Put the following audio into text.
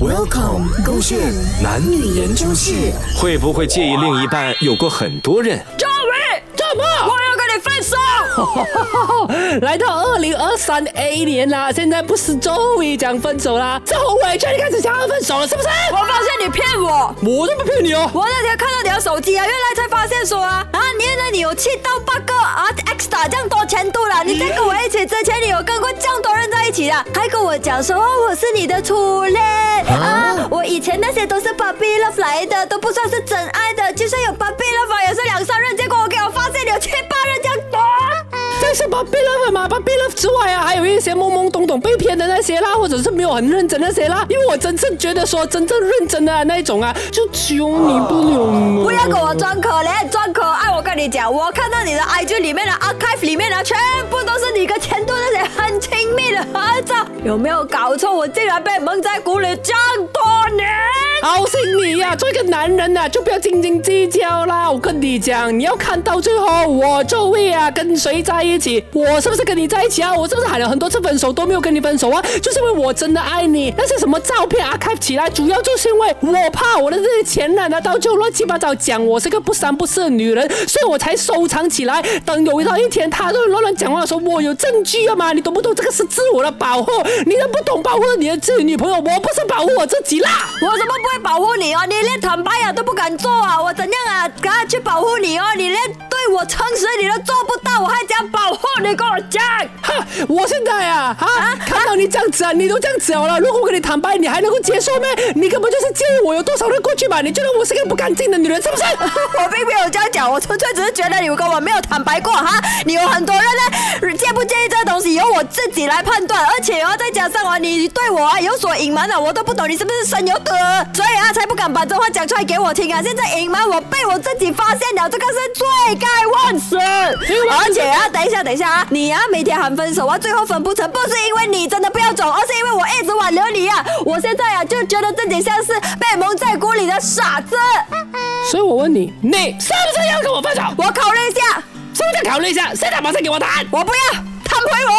Welcome，勾选男女研究室。会不会介意另一半有过很多人？赵伟，怎么？我要跟你分手。来到二零二三 A 年啦，现在不是周伟讲分手啦，是侯伟劝你开始想要分手了，是不是？我发现你骗我，我都不骗你哦。我那天看到你的手机啊，原来才发现说啊，啊，原来你有七到八个啊 extra 这样多钱度了。你在跟我一起之前，你有跟过这样多还跟我讲说哦我是你的初恋啊，我以前那些都是 puppy love 来的，都不算是真爱的，就算有 puppy love 也是两三任，结果我给我发现你有七八任这样多。这是把 b love 嘛，把 b love 之外啊，还有一些懵懵懂懂被骗的那些啦，或者是没有很认真那些啦。因为我真正觉得说真正认真的那一种啊，就求你不了。不要跟我装可怜装可爱，我跟你讲，我看到你的 IG 里面的 archive 里面的全部都是你跟前度那些有没有搞错？我竟然被蒙在鼓里这样多。呀、做一个男人呐、就不要斤斤计较啦。我跟你讲，你要看到最后，我就会啊跟谁在一起，我是不是跟你在一起啊？我是不是喊了很多次分手都没有跟你分手啊？就是因为我真的爱你。那些什么照片啊开起来，主要就是因为我怕我的这些前男啊，到最后乱七八糟讲我是个不三不四的女人，所以我才收藏起来。等有一到一天他都乱乱讲话的时候，我有证据啊嘛？你懂不懂？这个是自我的保护，你都不懂保护你的自己女朋友，我不是保护我自己啦。我怎么不会保护你啊？你连坦白啊都不敢做啊！我怎样啊，赶快去保护你哦？你连对我诚实你都做不到，我还怎样保护你？跟我讲。哈！我现在啊，哈，看到你这样子啊，你都这样子了，如果我跟你坦白，你还能够接受吗？你根本就是介意我有多少人过去吧？你觉得我是个不干净的女人，是不是？我并没有这样讲，我纯粹只是觉得你跟我没有坦白过哈。你有很多人呢，介不介意这个东西由我自己来判断，而且哦，上啊，你对我啊有所隐瞒的，我都不懂你是不是深有得，所以啊才不敢把这话讲出来给我听啊。现在隐瞒我被我自己发现了，这个是罪该万死。而且啊，等一下，等一下啊，你啊每天喊分手啊，最后分不成，不是因为你真的不要走，而是因为我一直挽留你啊。我现在啊就觉得自己像是被蒙在鼓里的傻子。所以我问你，你是不是要跟我分手？我考虑一下，什么叫考虑一下？现在马上给我答案！我不要，他回我。